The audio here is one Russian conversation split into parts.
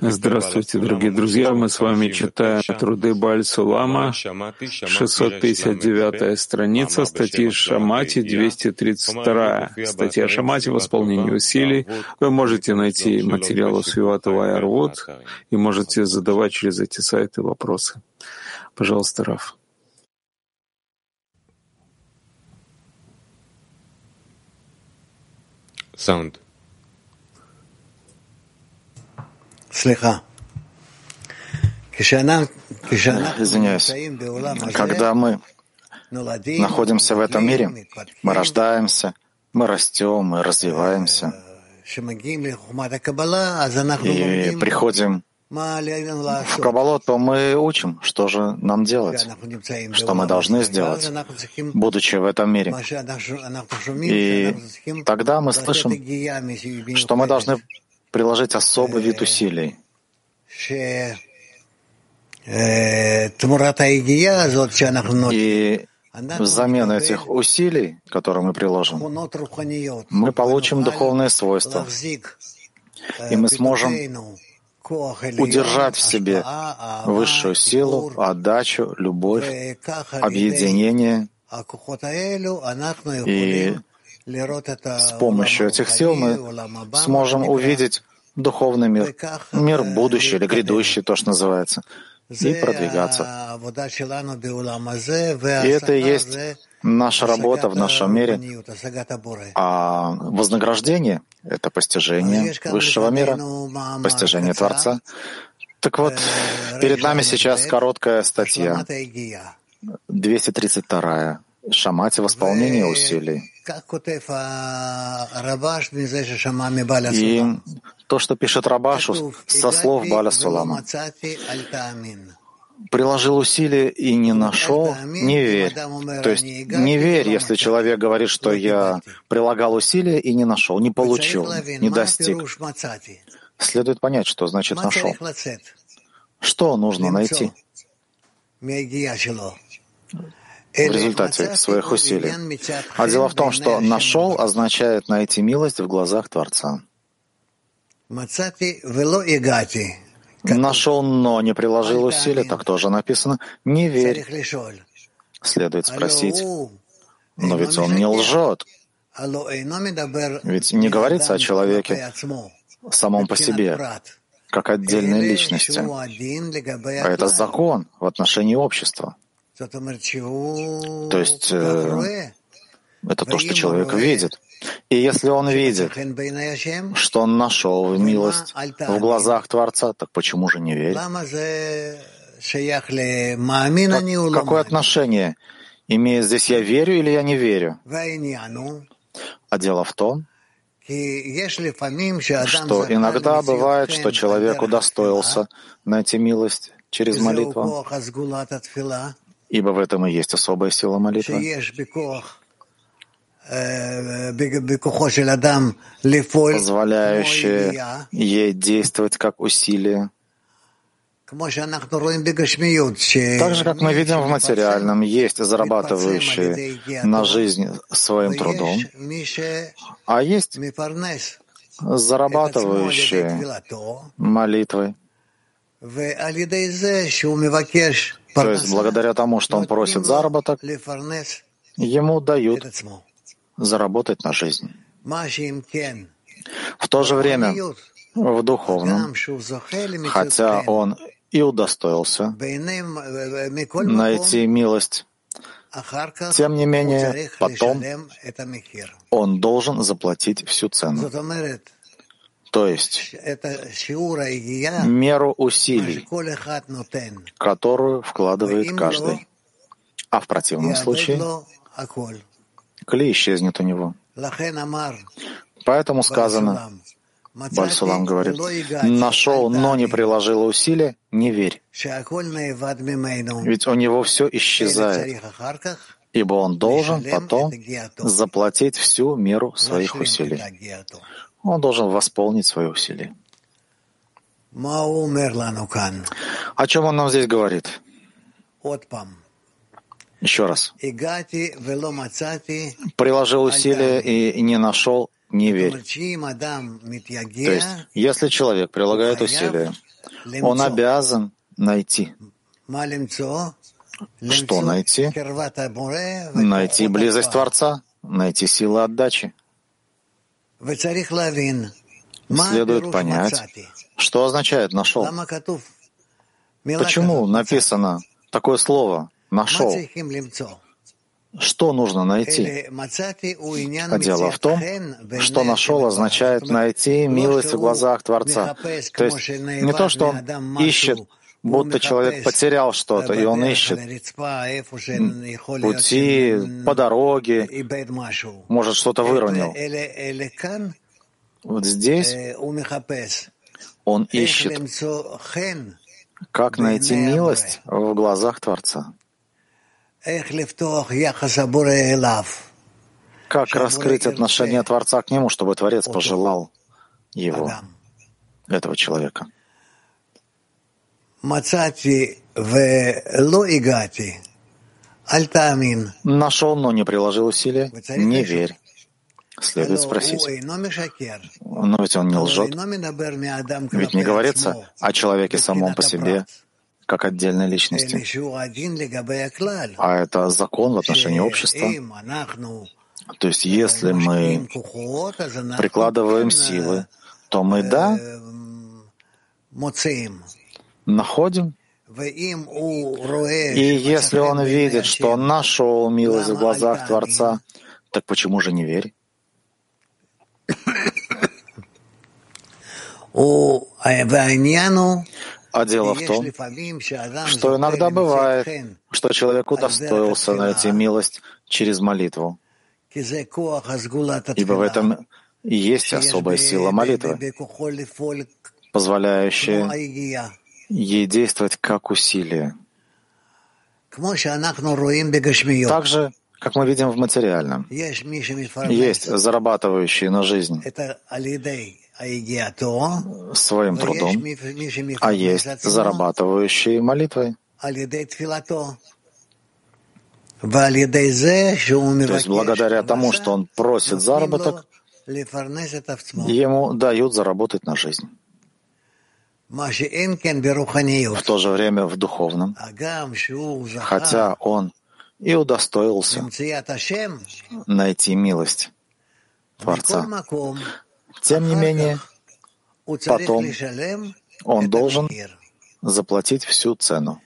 Здравствуйте, дорогие друзья. Мы с вами читаем труды Баль Сулама, 659 страница, статьи Шамати, 232. Статья Шамати в исполнении усилий. Вы можете найти материалы Свиватова и Арвуд и можете задавать через эти сайты вопросы. Пожалуйста, Раф. Sound. Извиняюсь. Когда мы находимся в этом мире, мы рождаемся, мы растем, мы развиваемся. И приходим в Каббалу, то мы учим, что же нам делать, что мы должны сделать, будучи в этом мире. И тогда мы слышим, что мы должны приложить особый вид усилий. И взамен этих усилий, которые мы приложим, мы получим духовные свойства, и мы сможем удержать в себе высшую силу, отдачу, любовь, объединение. И с помощью этих сил мы сможем увидеть духовный мир, мир будущий или грядущий, то, что называется, и продвигаться. И это и есть наша работа в нашем мире, а вознаграждение — это постижение высшего мира, постижение Творца. Так вот, перед нами сейчас короткая статья, 232 Шамати в исполнении усилий. И то, что пишет Рабашу со слов Баля Сулама. Приложил усилия и не нашел, не верь. То есть не верь, если человек говорит, что я прилагал усилия и не нашел, не получил, не достиг. Следует понять, что значит нашел. Что нужно найти? В результате своих усилий. А дело в том, что «нашел» означает найти милость в глазах Творца. Нашел, но не приложил усилий, так тоже написано. Не верь. Следует спросить, но ведь он не лжет. Ведь не говорится о человеке самом по себе, как отдельной личности. А это закон в отношении общества. То есть э, это то, что человек видит. И если он видит, что он нашел милость в глазах Творца, так почему же не верит? Так, какое отношение? Имеет здесь «я верю» или «я не верю»? А дело в том, что иногда бывает, что человек удостоился найти милость через молитву, ибо в этом и есть особая сила молитвы, позволяющая ей действовать как усилие, так же, как мы видим в материальном, есть зарабатывающие на жизнь своим трудом, а есть зарабатывающие молитвой. То есть благодаря тому, что он просит заработок, ему дают заработать на жизнь. В то же время в духовном, хотя он и удостоился найти милость, тем не менее, потом он должен заплатить всю цену. То есть меру усилий, которую вкладывает каждый. А в противном случае клей исчезнет у него. Поэтому сказано, Бальсулам говорит, нашел, но не приложил усилия, не верь. Ведь у него все исчезает, ибо он должен потом заплатить всю меру своих усилий. Он должен восполнить свои усилия. О чем он нам здесь говорит? Еще раз. Приложил усилия и не нашел, не верь. То есть, если человек прилагает усилия, он обязан найти. Что найти? Найти близость Творца, найти силы отдачи. Следует понять, что означает «нашел». Почему написано такое слово «нашел»? Что нужно найти? А дело в том, что «нашел» означает найти милость в глазах Творца. То есть не то, что он ищет, будто человек потерял что-то, и он ищет пути, по дороге, может, что-то выронил. Вот здесь он ищет, как найти милость в глазах Творца. Как раскрыть отношение Творца к нему, чтобы Творец пожелал его, этого человека? Нашел, но не приложил усилия. Не верь. Следует спросить. Но ведь он не лжет. Ведь не говорится о человеке самом по себе, как отдельной личности. А это закон в отношении общества. То есть если мы прикладываем силы, то мы, да, находим. И если он видит, что он нашел милость в глазах Творца, так почему же не верь? А дело в том, что иногда бывает, что человек удостоился найти милость через молитву. Ибо в этом и есть особая сила молитвы, позволяющая ей действовать как усилие. Так же, как мы видим в материальном. Есть зарабатывающие на жизнь. Своим трудом, а есть зарабатывающие молитвой. То есть благодаря тому, что он просит заработок, ему дают заработать на жизнь. В то же время в духовном, хотя он и удостоился найти милость Творца. Тем не менее, потом он должен заплатить всю цену.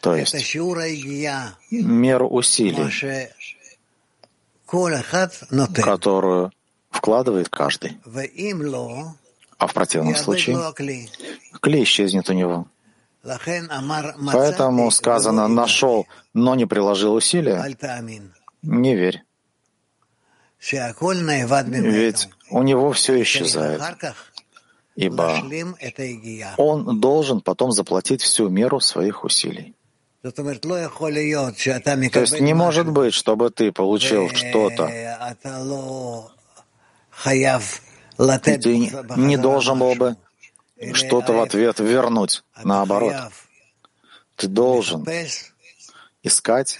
То есть меру усилий, которую вкладывает каждый. А в противном случае? клей. Исчезнет у него. Поэтому сказано «нашел, но не приложил усилия». Не верь. Ведь у него все исчезает, ибо он должен потом заплатить всю меру своих усилий. То есть не может быть, чтобы ты получил что-то, и ты не должен был бы что-то в ответ вернуть. Наоборот, ты должен искать,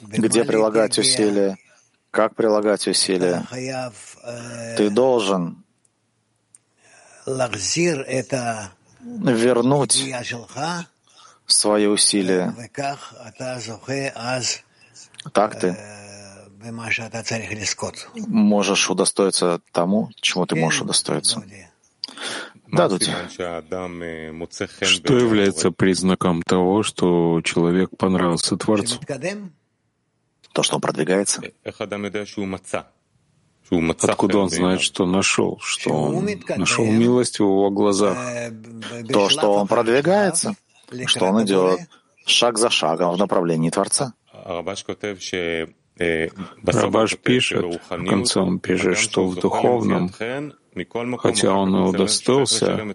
где прилагать усилия, как прилагать усилия? Ты должен вернуть свои усилия. Так ты можешь удостоиться тому, чему ты можешь удостоиться. Да, Дудь. Что является признаком того, что человек понравился Творцу? то, что он продвигается. Откуда он знает, что нашел, что он нашел милость в его глазах? То, что он продвигается, что он идет шаг за шагом в направлении Творца. Рабаш пишет, в конце он пишет, что в духовном хотя он и удостоился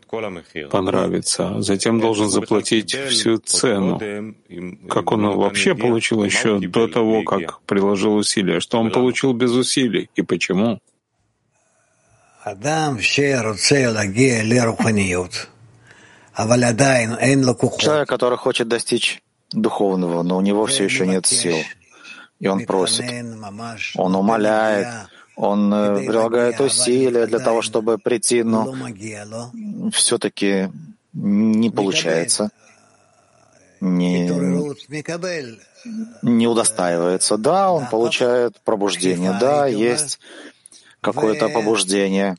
понравиться, затем должен заплатить всю цену. Как он вообще получил еще до того, как приложил усилия? Что он получил без усилий? И почему? Человек, который хочет достичь духовного, но у него все еще нет сил. И он просит, он умоляет, он э, прилагает усилия для того, чтобы прийти, но все-таки не получается, не, не удостаивается. Да, он получает пробуждение, да, есть какое-то побуждение,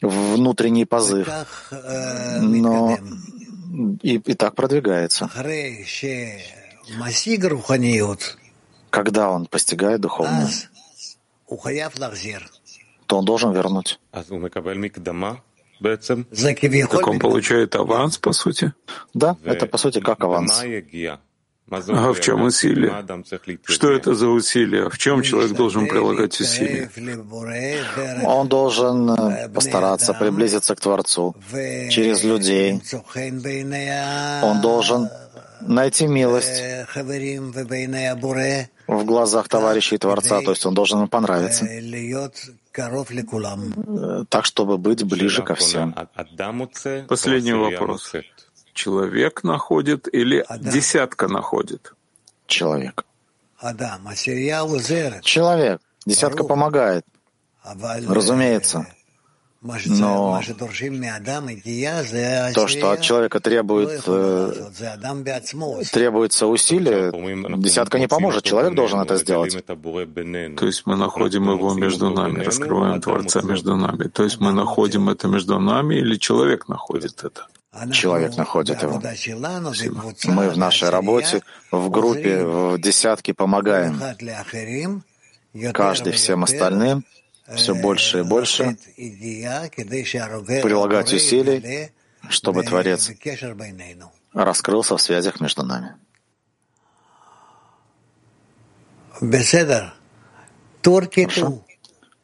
внутренний позыв, но и, и так продвигается. Когда он постигает духовность, то он должен вернуть. Так он получает аванс, по сути? Да, это по сути как аванс. А в чем усилие? Что это за усилие? В чем человек должен прилагать усилия? Он должен э, постараться приблизиться к Творцу через людей. Он должен найти милость в глазах товарищей Творца, то есть он должен им понравиться, э, так, чтобы быть ближе ко всем. Последний вопрос. Человек находит или десятка находит? Человек. Человек. Десятка помогает. Разумеется. Но то, что от человека требует, э, требуется усилие, десятка не поможет. Человек должен это сделать. То есть мы находим его между нами, раскрываем Творца между нами. То есть мы находим это между нами или человек находит это? Человек находит его. Мы в нашей работе, в группе, в десятке помогаем. Каждый всем остальным — все больше и больше прилагать усилий, чтобы Творец раскрылся в связях между нами. Хорошо.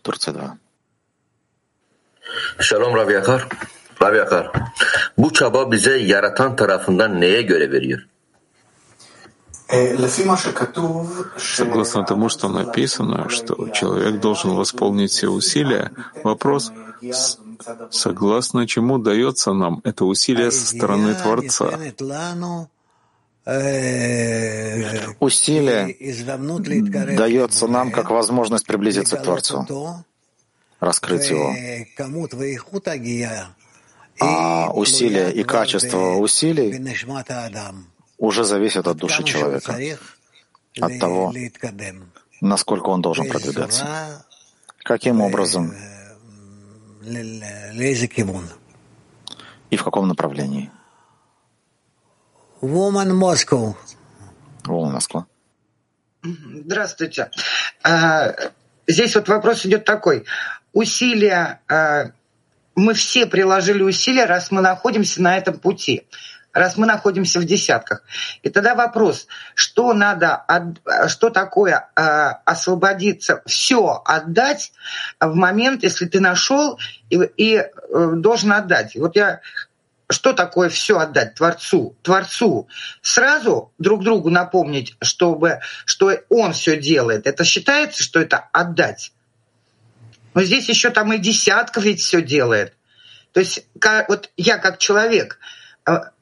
Турция 2. Şalom Rav Yakar. Rav Yakar. Bu çaba bize yaratan tarafından neye göre veriyor? Согласно тому, что написано, что человек должен восполнить все усилия, вопрос, согласно чему дается нам это усилие со стороны Творца? Усилие дается нам как возможность приблизиться к Творцу, раскрыть его. А усилия и качество усилий уже зависит от души человека, от того, насколько он должен продвигаться, каким образом и в каком направлении. Woman Moscow. Woman Москва. Здравствуйте. А, здесь вот вопрос идет такой. Усилия, а, мы все приложили усилия, раз мы находимся на этом пути раз мы находимся в десятках. И тогда вопрос, что надо, что такое э, освободиться, все отдать в момент, если ты нашел и, и э, должен отдать. Вот я что такое все отдать Творцу? Творцу сразу друг другу напомнить, чтобы, что он все делает. Это считается, что это отдать. Но здесь еще там и десятка ведь все делает. То есть вот я как человек –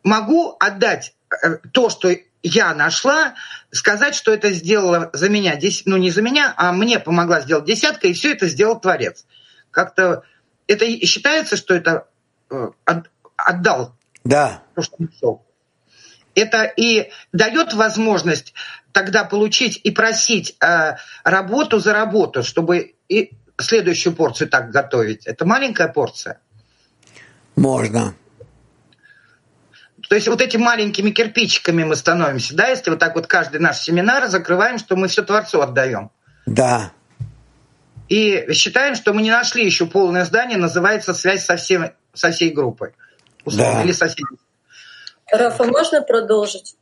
могу отдать э, то, что я нашла, сказать, что это сделала за меня, ну не за меня, а мне помогла сделать десятка, и все это сделал Творец. Как-то это считается, что это э, отдал. Да. То, что нашел. Это и дает возможность тогда получить и просить э, работу за работу, чтобы и следующую порцию так готовить. Это маленькая порция. Можно. То есть вот этими маленькими кирпичиками мы становимся, да, если вот так вот каждый наш семинар закрываем, что мы все Творцу отдаем. Да. И считаем, что мы не нашли еще полное здание, называется связь со, всем, со всей группой. Условно, да. или со всей. Рафа, можно продолжить?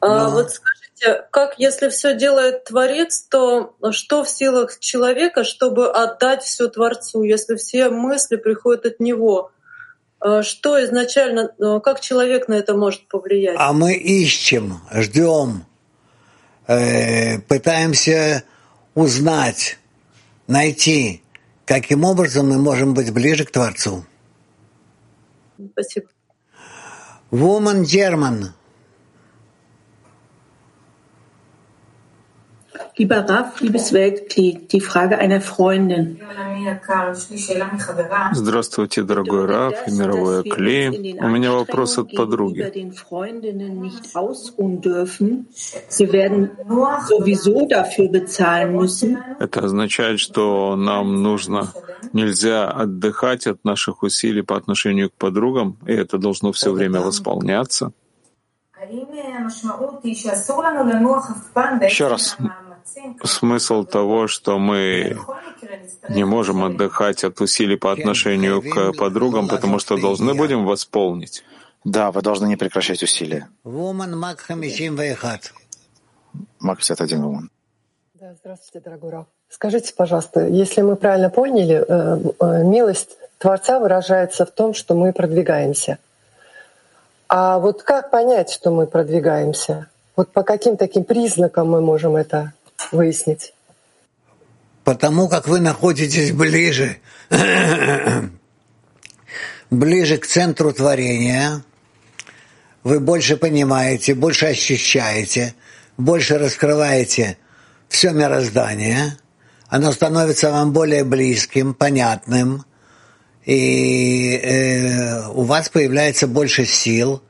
А, ну... А, вот скажите, как если все делает Творец, то что в силах человека, чтобы отдать все Творцу, если все мысли приходят от Него? Э, что изначально, э, как человек на это может повлиять? А мы ищем, ждем, э, пытаемся узнать, найти, каким образом мы можем быть ближе к Творцу. Спасибо. Woman German. Lieber Raff, liebes Weltkrieg, die Frage einer Freundin. Здравствуйте, дорогой Раф и мировое Кли. У меня вопрос от подруги. Это означает, что нам нужно, нельзя отдыхать от наших усилий по отношению к подругам, и это должно все время восполняться. Еще раз, смысл того, что мы не можем отдыхать от усилий по отношению к подругам, потому что должны будем восполнить. Да, вы должны не прекращать усилия. Мак 51 Вуман. Да, здравствуйте, дорогой Раф. Скажите, пожалуйста, если мы правильно поняли, э, э, милость Творца выражается в том, что мы продвигаемся. А вот как понять, что мы продвигаемся? Вот по каким таким признакам мы можем это выяснить? Потому как вы находитесь ближе, ближе к центру творения, вы больше понимаете, больше ощущаете, больше раскрываете все мироздание, оно становится вам более близким, понятным, и э, у вас появляется больше сил,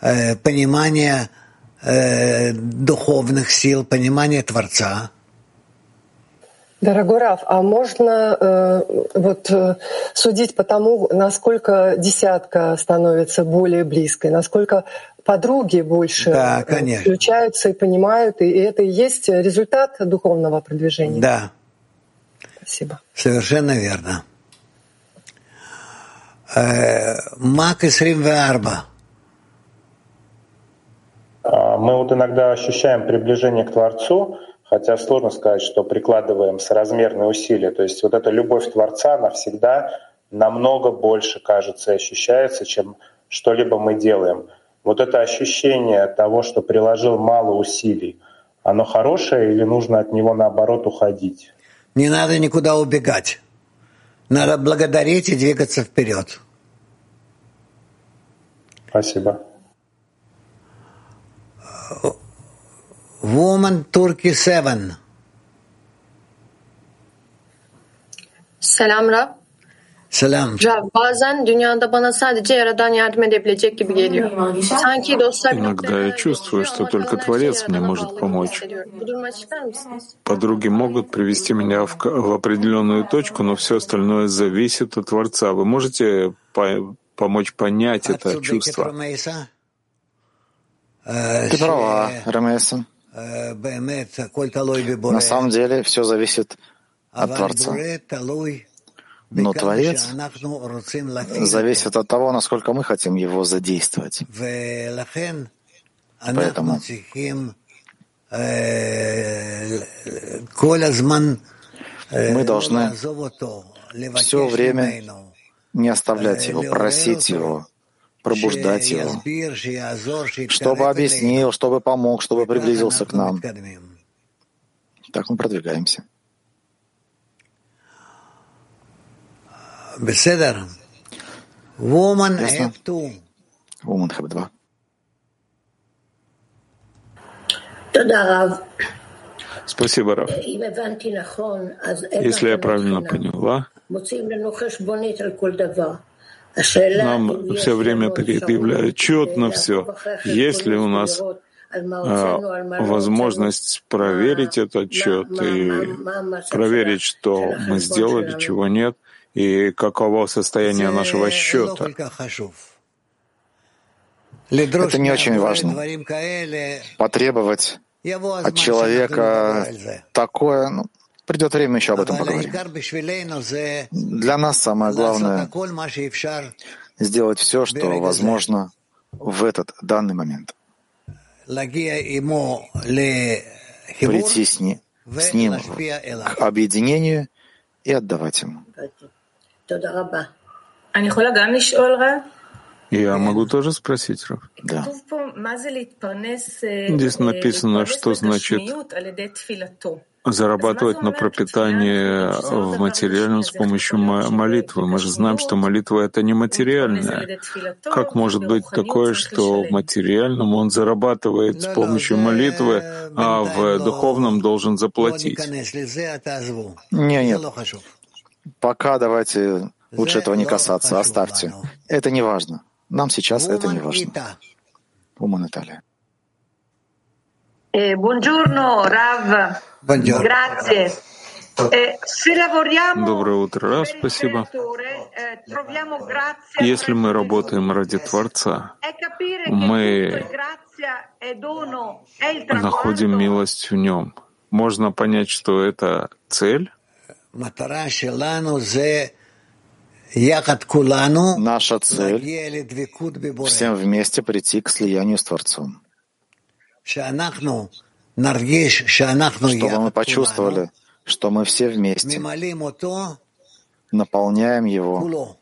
э, понимания э, духовных сил, понимание Творца. Дорогой Раф, а можно э, вот э, судить по тому, насколько десятка становится более близкой, насколько подруги больше да, э, конечно. включаются и понимают, и это и есть результат духовного продвижения? Да. Спасибо. Совершенно верно. Э, Мак 24. А, мы вот иногда ощущаем приближение к Творцу, хотя сложно сказать, что прикладываем соразмерные усилия. То есть вот эта любовь Творца, она всегда намного больше, кажется, ощущается, чем что-либо мы делаем. Вот это ощущение того, что приложил мало усилий, оно хорошее или нужно от него наоборот уходить? Не надо никуда убегать. Надо благодарить и двигаться вперед. Спасибо. Woman Turkey 7. Selam Rab. Selam. Rab bazen dünyada bana sadece Yaradan yardım edebilecek gibi geliyor. Sanki dostlar Иногда я чувствую, что только Творец мне может помочь. Подруги могут привести меня в, в определенную точку, но все остальное зависит от Творца. Вы можете по помочь понять это чувство? Ты права, Рамеса. На самом деле все зависит от Творца. Но Творец зависит от того, насколько мы хотим его задействовать. Поэтому мы должны все время не оставлять его, просить его, пробуждать его, чтобы объяснил, чтобы помог, чтобы приблизился к нам. Так мы продвигаемся. Ясно? Woman Have 2. Спасибо, Раф. Если я правильно поняла, нам все время предъявляют отчет на все. Есть ли у нас а, возможность проверить этот отчет и проверить, что мы сделали, чего нет, и каково состояние нашего счета. Это не очень важно. Потребовать от человека такое, ну, Придет время, еще об этом поговорим. Для нас самое главное — сделать все, что возможно в этот данный момент. Прийти с, не, с ним к объединению и отдавать ему. Я могу тоже спросить, Раф? Да. Здесь написано, что значит зарабатывать на пропитание в материальном с помощью молитвы. Мы же знаем, что молитва — это не материальная. Как может быть такое, что в материальном он зарабатывает с помощью молитвы, а в духовном должен заплатить? Не, нет. Пока давайте лучше этого не касаться, оставьте. Это не важно. Нам сейчас это не важно. Ума Наталья. Бонжурно, Рав. Buongiorno. Доброе утро, Рав, спасибо. Если мы работаем ради Творца, мы находим милость в Нем. Можно понять, что это цель. Наша цель — всем вместе прийти к слиянию с Творцом чтобы мы почувствовали, что мы все вместе наполняем его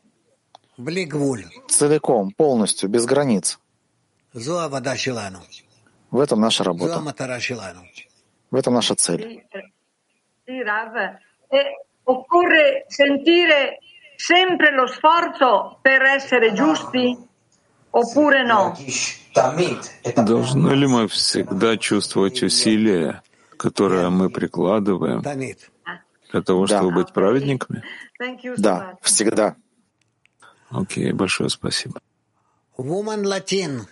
целиком, полностью, без границ. В этом наша работа. В этом наша цель. E sempre lo sforzo per essere giusti? Должны ли мы всегда чувствовать усилия, которые мы прикладываем для того, чтобы да. быть праведниками? Да, всегда. Окей, большое спасибо. Woman Latin.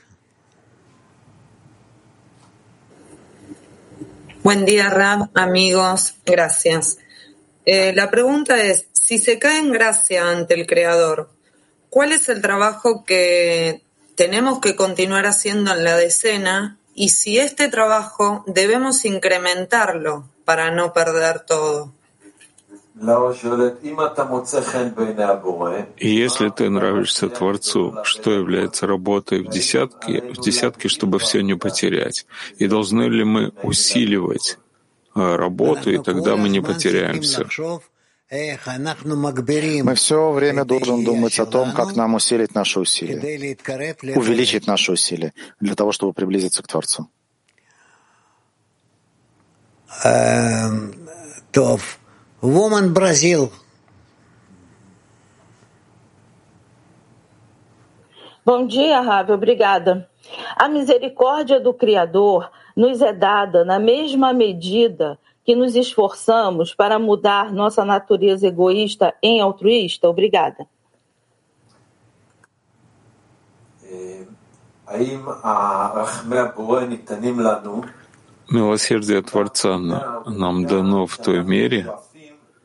Buen día, Rab, amigos, gracias. Eh, la pregunta es, si se cae en gracia ante el Creador, ¿cuál es el trabajo que tenemos que continuar haciendo en la decena? Y si este trabajo debemos incrementarlo para no perder todo. И если ты нравишься Творцу, что является работой в десятке, в десятке, чтобы все не потерять? И должны ли мы усиливать э, работу, и тогда мы не потеряем мы все время должен думать о том, как нам усилить наши усилия, увеличить наши усилия для того, чтобы приблизиться к Творцу. Тов. Woman Brazil. Bom dia, Ravi. Obrigada. A misericórdia do Criador nos é dada na mesma medida que nos esforçamos para mudar nossa natureza egoísta em altruísta? Obrigada. Милосердие Творца на- нам дано в той мере,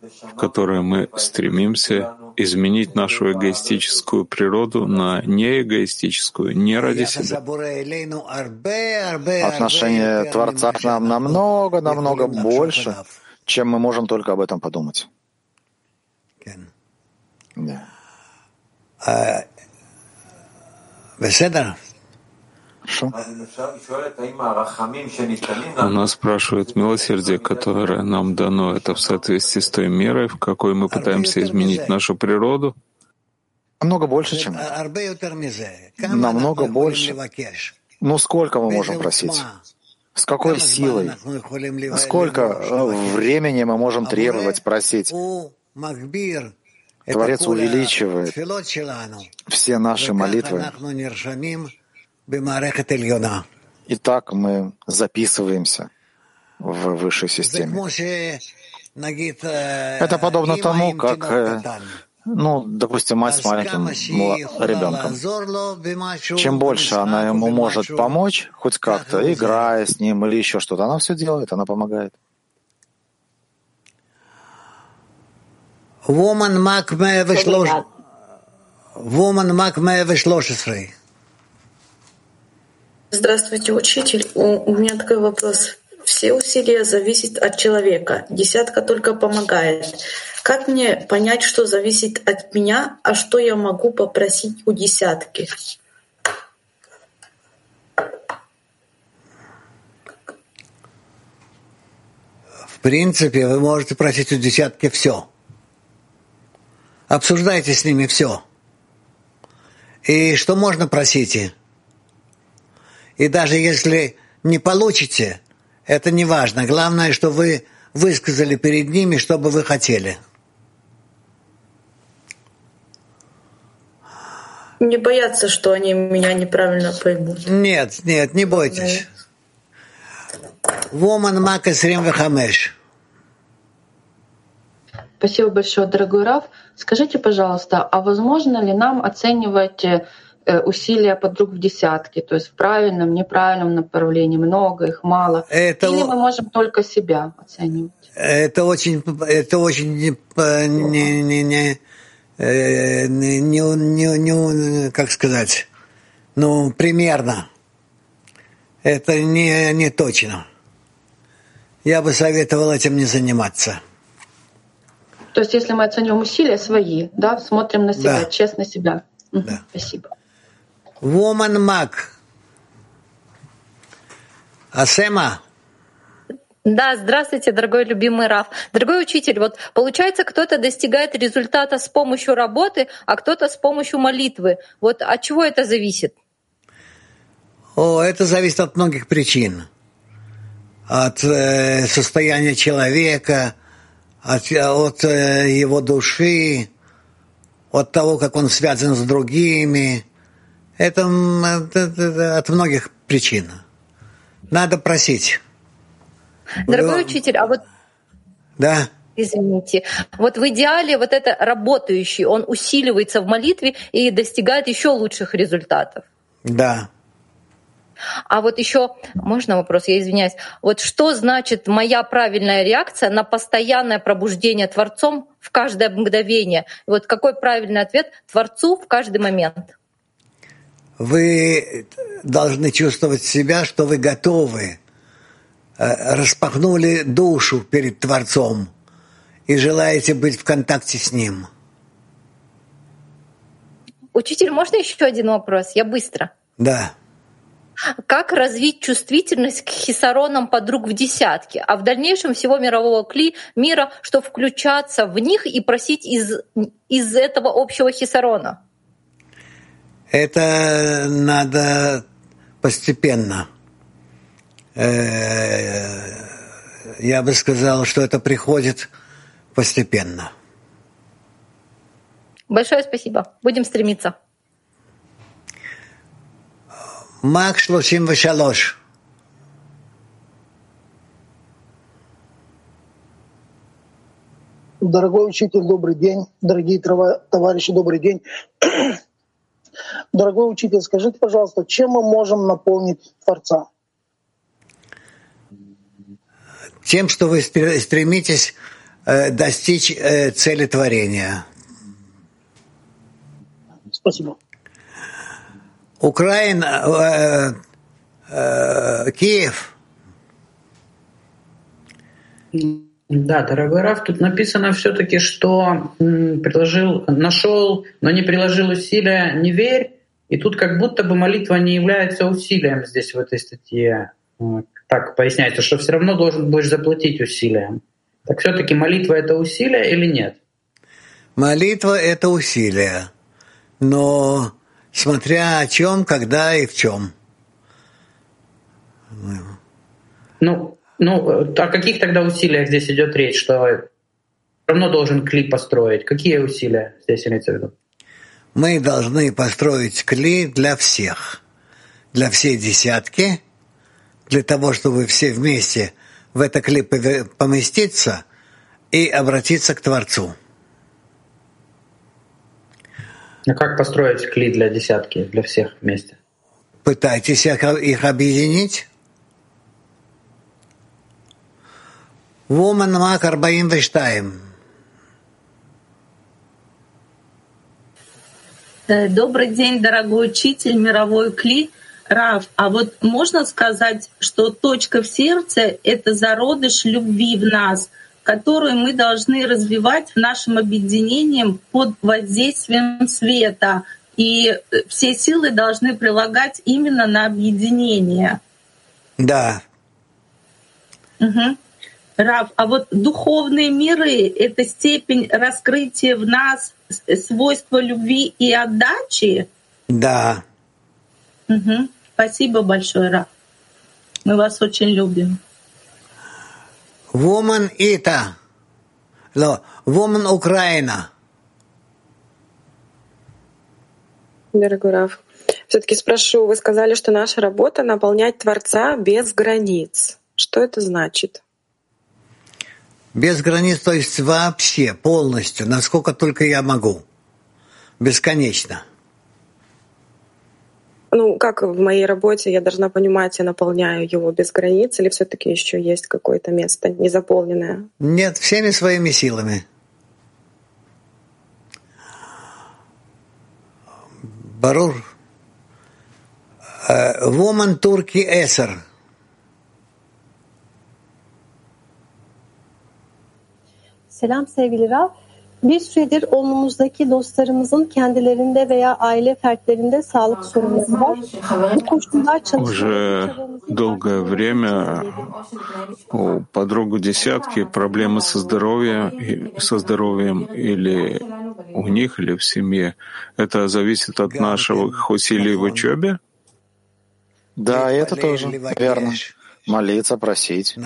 в которой мы стремимся изменить нашу эгоистическую природу на неэгоистическую, не ради себя. Отношение Творца к нам намного-намного больше, чем мы можем только об этом подумать. Да. Хорошо. Она спрашивает, милосердие, которое нам дано, это в соответствии с той мерой, в какой мы пытаемся изменить нашу природу? Намного больше, чем Намного больше. Ну сколько мы можем просить? С какой силой? Сколько э, времени мы можем требовать, просить? Творец увеличивает все наши молитвы, Итак, мы записываемся в высшей системе. Это подобно тому, как, э, ну, допустим, мать с маленьким ребенком. Чем больше она ему может помочь, хоть как-то, играя с ним или еще что-то, она все делает, она помогает. Woman Mac 113. Здравствуйте, учитель. У, у меня такой вопрос. Все усилия зависят от человека. Десятка только помогает. Как мне понять, что зависит от меня, а что я могу попросить у десятки? В принципе, вы можете просить у десятки все. Обсуждайте с ними все. И что можно просите? И даже если не получите, это не важно. Главное, что вы высказали перед ними, что бы вы хотели. Не бояться, что они меня неправильно поймут. Нет, нет, не бойтесь. Woman Мак Хамеш. Спасибо большое, дорогой Раф. Скажите, пожалуйста, а возможно ли нам оценивать э, усилия подруг в десятки, то есть в правильном, неправильном направлении, много их, мало? Это... Или мы можем только себя оценивать? Это очень, это очень не, не, не, не, э, не, не, не, как сказать, ну, примерно. Это не, не точно. Я бы советовал этим не заниматься. То есть, если мы оцениваем усилия свои, да, смотрим на себя, да. честно себя. Да. Спасибо. Woman Mag. Асема. Да, здравствуйте, дорогой любимый Раф. Дорогой учитель, вот получается, кто-то достигает результата с помощью работы, а кто-то с помощью молитвы. Вот от чего это зависит? О, это зависит от многих причин. От э, состояния человека, от, от э, его души, от того, как он связан с другими. Это, от многих причин. Надо просить. Дорогой учитель, а вот... Да. Извините. Вот в идеале вот это работающий, он усиливается в молитве и достигает еще лучших результатов. Да. А вот еще, можно вопрос, я извиняюсь, вот что значит моя правильная реакция на постоянное пробуждение Творцом в каждое мгновение? Вот какой правильный ответ Творцу в каждый момент? Вы должны чувствовать себя, что вы готовы, э, распахнули душу перед Творцом и желаете быть в контакте с Ним. Учитель, можно еще один вопрос? Я быстро. Да. Как развить чувствительность к хисаронам подруг в десятке, а в дальнейшем всего мирового кли мира, что включаться в них и просить из, из этого общего хисарона? Это надо постепенно. Э, я бы сказал, что это приходит постепенно. Большое спасибо. Будем стремиться. Мак 33. Дорогой учитель, добрый день. Дорогие товарищи, добрый день. Дорогой учитель, скажите, пожалуйста, чем мы можем наполнить Творца? Тем, что вы стремитесь э, достичь э, цели творения. Спасибо. Украина, э, э, Киев. Да, дорогой Раф, тут написано все-таки, что приложил, нашел, но не приложил усилия, не верь. И тут как будто бы молитва не является усилием здесь в этой статье. Так поясняется, что все равно должен будешь заплатить усилием. Так все-таки молитва это усилие или нет? Молитва это усилие, но смотря о чем, когда и в чем. Ну, ну, о каких тогда усилиях здесь идет речь, что равно должен клип построить? Какие усилия здесь имеется в виду? Мы должны построить кли для всех, для всей десятки, для того, чтобы все вместе в это кли поместиться и обратиться к Творцу. А как построить кли для десятки, для всех вместе? Пытайтесь их объединить. Woman Мак 42. Добрый день, дорогой учитель, мировой кли. Рав, а вот можно сказать, что точка в сердце — это зародыш любви в нас — которую мы должны развивать нашим объединением под воздействием света. И э, все силы должны прилагать именно на объединение. Да. Угу. Рав, а вот духовные миры — это степень раскрытия в нас свойства любви и отдачи? Да. Угу. Спасибо большое, Рав. Мы вас очень любим. Woman Ita. Woman Украина. Дорогой Раф, все-таки спрошу, вы сказали, что наша работа — наполнять Творца без границ. Что это значит? Без границ, то есть вообще, полностью, насколько только я могу. Бесконечно. Ну, как в моей работе я должна понимать, я наполняю его без границ, или все-таки еще есть какое-то место незаполненное? Нет, всеми своими силами. Барур. Woman Turkey Eser. Selam sevgili Rab. Bir süredir olmumuzdaki dostlarımızın kendilerinde veya aile fertlerinde sağlık sorunları var. Bu koşullar Уже долгое время у подругу десятки проблемы со здоровьем, со здоровьем или у них, или в семье. Это зависит от наших усилий в учебе? Да, это тоже верно. Молиться, просить.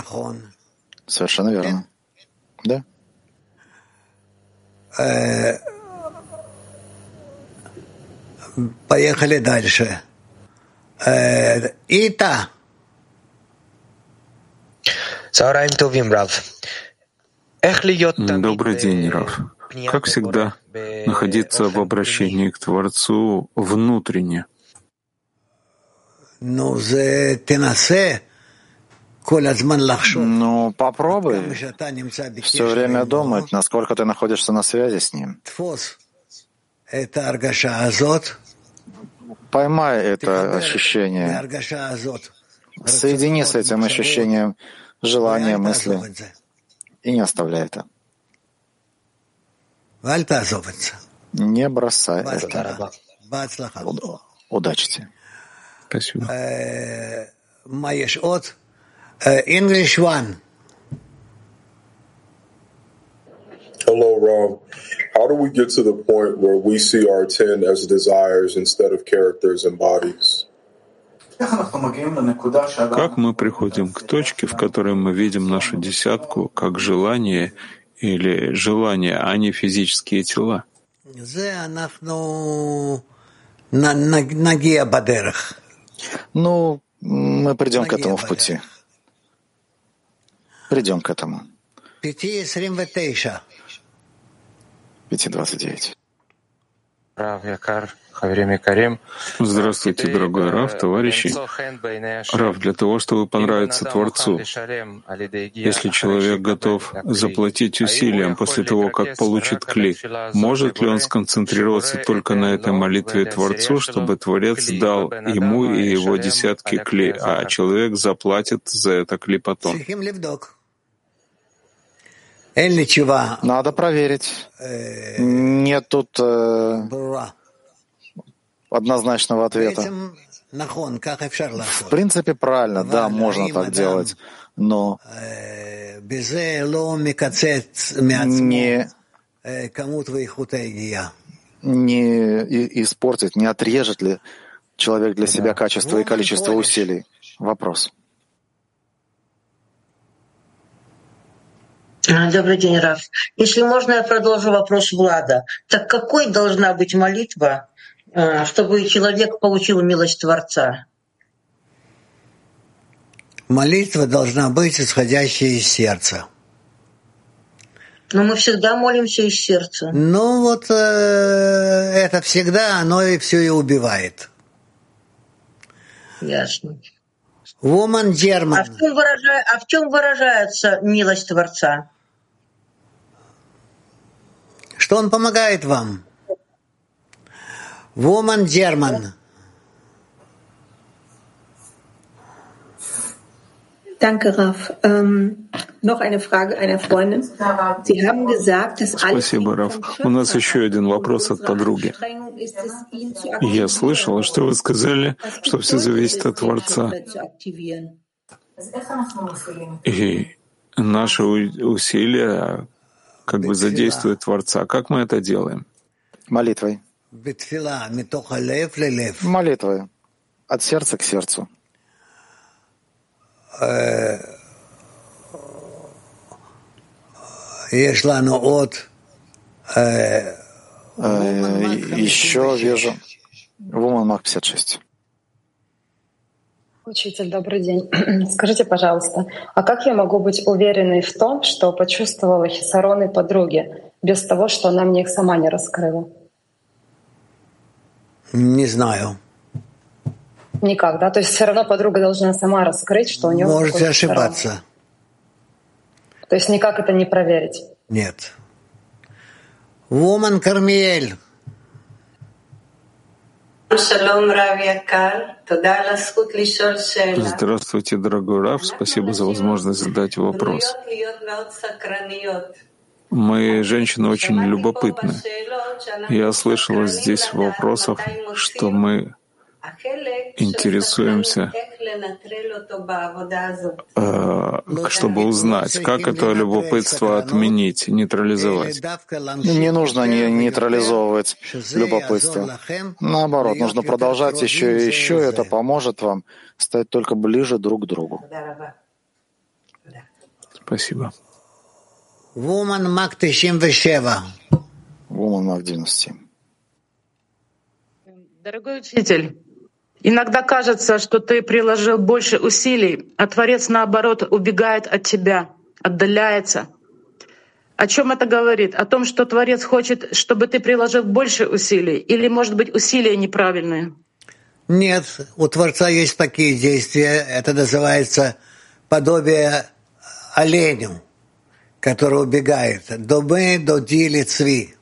Совершенно верно. Да. Поехали дальше. Ита. Добрый день, Рав. Как всегда, находиться в обращении к Творцу внутренне. Ну, тенасе. Ну, попробуй все время думать, насколько ты находишься на связи с ним. Поймай это ощущение. Соедини с этим ощущением желания, мысли и не оставляй это. Не бросай это. Удачи тебе. Спасибо. Uh, English one. Hello, Rob. How do we get to the point where we see our ten as desires instead of characters and bodies? Как мы приходим к точке, в которой мы видим нашу десятку как желание или желание, а не физические тела? Ну, мы придем к этому в пути. Придем к этому. 5.29. Здравствуйте, дорогой Рав, товарищи. Рав, для того, чтобы понравиться Творцу, если человек готов заплатить усилиям после того, как получит кли, может ли он сконцентрироваться только на этой молитве Творцу, чтобы Творец дал ему и его десятки кли, а человек заплатит за это кли потом? Надо проверить. Нет тут э, однозначного ответа. В принципе, правильно, да, можно так делать, но не, не испортит, не отрежет ли человек для себя качество и количество усилий? Вопрос. Добрый день, Раф. Если можно, я продолжу вопрос Влада. Так какой должна быть молитва, чтобы человек получил милость Творца? Молитва должна быть исходящая из сердца. Но мы всегда молимся из сердца. Ну вот э, это всегда, оно и все и убивает. Ясно. Woman German. А в чем, выража... а в чем выражается милость Творца? Что он помогает вам? Woman German. Danke, Raf. Ähm, noch eine Frage einer Freundin. Sie haben gesagt, dass alles Спасибо, Раф. У нас еще один вопрос от подруги. Я слышала, что вы сказали, что все зависит от Творца. И наши усилия как бы задействуют Творца. Как мы это делаем? Молитвой. Молитвой. От сердца к сердцу. Еще вижу. Woman Mark 56. Учитель, добрый день. Скажите, пожалуйста, а как я могу быть уверенной в том, что почувствовала хисароны подруги, без того, что она мне их сама не раскрыла? Не знаю. Никак, да? То есть все равно подруга должна сама раскрыть, что у нее... Можете ошибаться. То есть никак это не проверить? Нет. Woman Кармиэль. Здравствуйте, дорогой Раф. Спасибо за возможность задать вопрос. Мы, женщины, очень любопытны. Я слышала здесь в вопросах, что мы интересуемся, э, чтобы узнать, как это любопытство отменить, нейтрализовать. Не нужно не нейтрализовывать любопытство. Наоборот, нужно продолжать еще и еще, и это поможет вам стать только ближе друг к другу. Спасибо. Woman Мак 97. Woman Мак 97. Дорогой учитель, Иногда кажется, что ты приложил больше усилий, а Творец, наоборот, убегает от тебя, отдаляется. О чем это говорит? О том, что Творец хочет, чтобы ты приложил больше усилий, или, может быть, усилия неправильные? Нет, у Творца есть такие действия. Это называется подобие оленю, который убегает. Добы до дили цви.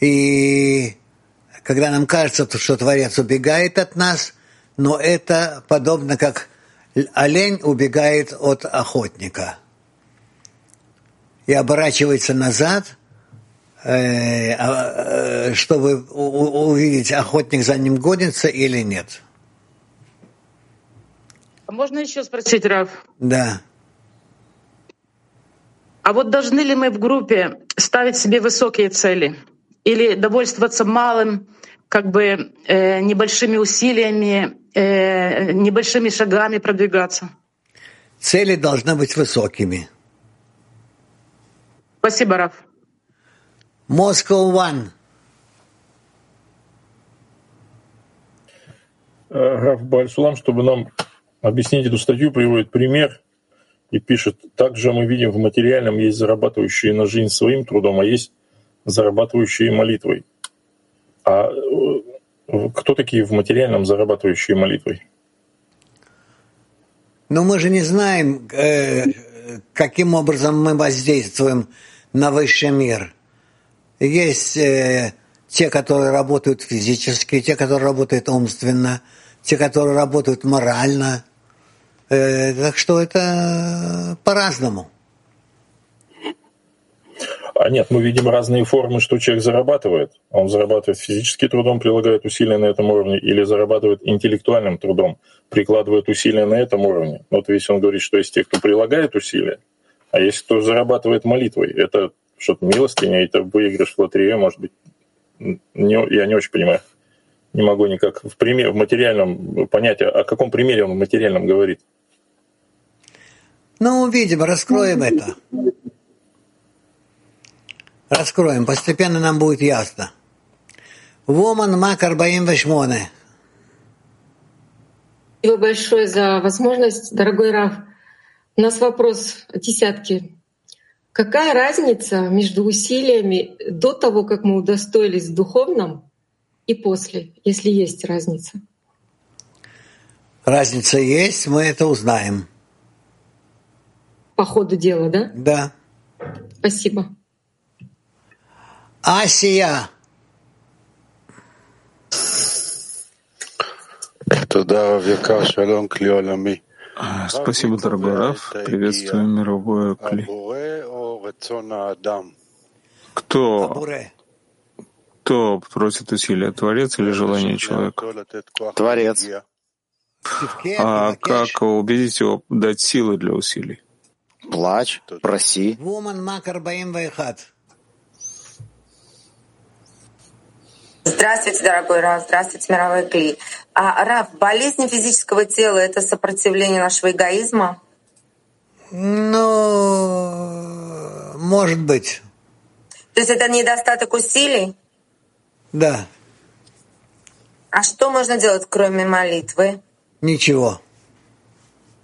И когда нам кажется, что Творец убегает от нас, но это подобно как олень убегает от охотника и оборачивается назад, э, а, э, чтобы увидеть, охотник за ним гонится или нет. А можно еще спросить, Раф? Да. А вот должны ли мы в группе ставить себе высокие цели? Или довольствоваться малым, как бы э, небольшими усилиями, э, небольшими шагами продвигаться. Цели должны быть высокими. Спасибо, Раф. Moscow One. Э, Раф Бальсулам, чтобы нам объяснить эту статью, приводит пример и пишет, также мы видим в материальном есть зарабатывающие на жизнь своим трудом, а есть зарабатывающие молитвой. А э, кто такие в материальном зарабатывающие молитвой? Но мы же не знаем, э, каким образом мы воздействуем на высший мир. Есть э, те, которые работают физически, те, которые работают умственно, те, которые работают морально. Так что это по-разному. А нет, мы видим разные формы, что человек зарабатывает. Он зарабатывает физическим трудом, прилагает усилия на этом уровне, или зарабатывает интеллектуальным трудом, прикладывает усилия на этом уровне. Вот весь он говорит, что есть те, кто прилагает усилия, а есть кто зарабатывает молитвой. Это что-то милостыня, это выигрыш в лотерею, может быть. Не, я не очень понимаю. Не могу никак в, пример, в материальном понять, о каком примере он в материальном говорит. Ну, увидим, раскроем это. Раскроем, постепенно нам будет ясно. Woman Мак 48. Спасибо большое за возможность, дорогой Раф. У нас вопрос десятки. Какая разница между усилиями до того, как мы удостоились в духовном, и после, если есть разница? Разница есть, мы это узнаем. По ходу дела, да? Да. Спасибо. Асия. Спасибо, дорогой Раф. Приветствую мировое кли. Кто, кто просит усилия, Творец или желание человека? Творец. А как убедить его дать силы для усилий? Плачь, проси. Здравствуйте, дорогой Раф. Здравствуйте, мировой Кли. А, Раф, болезнь физического тела — это сопротивление нашего эгоизма? Ну, может быть. То есть это недостаток усилий? Да. А что можно делать, кроме молитвы? Ничего.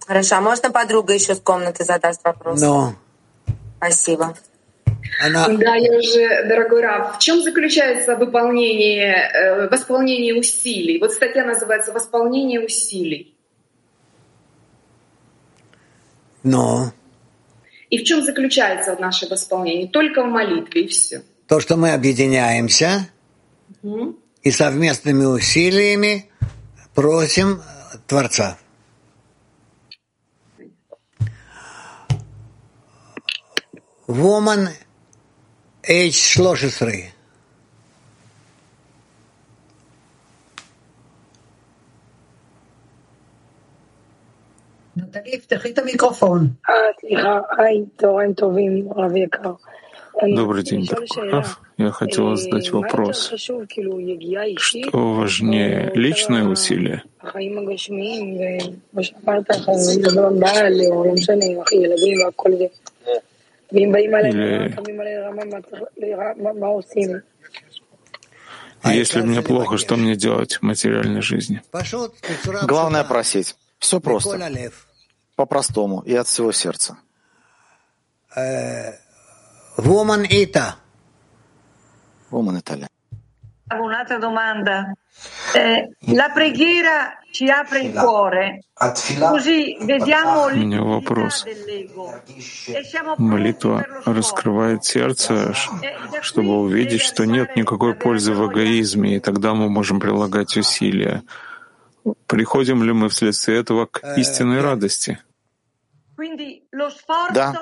Хорошо. А можно подруга еще с комнаты задаст вопрос? Но. Спасибо. Она... Да, я уже, дорогой Рав, в чем заключается выполнение, э, восполнение усилий? Вот статья называется «Восполнение усилий». Но. И в чем заключается наше восполнение? Только в молитве и все. То, что мы объединяемся угу. и совместными усилиями просим Творца. Woman H13. נטלי, פתחי את המיקרופון. סליחה, היי, צהריים טובים, רב יקר. Добрый день, Драконов. Я хотела задать вопрос. Что важнее, личное усилие Или если мне плохо, что мне делать в материальной жизни? Главное просить. Все просто. По-простому и от всего сердца. Woman Ita. Un'altra domanda. Eh, la preghiera ci apre il cuore, così vediamo У меня вопрос. Молитва раскрывает сердце, чтобы увидеть, что нет никакой пользы в эгоизме, и тогда мы можем прилагать усилия. Приходим ли мы вследствие этого к истинной радости? Да.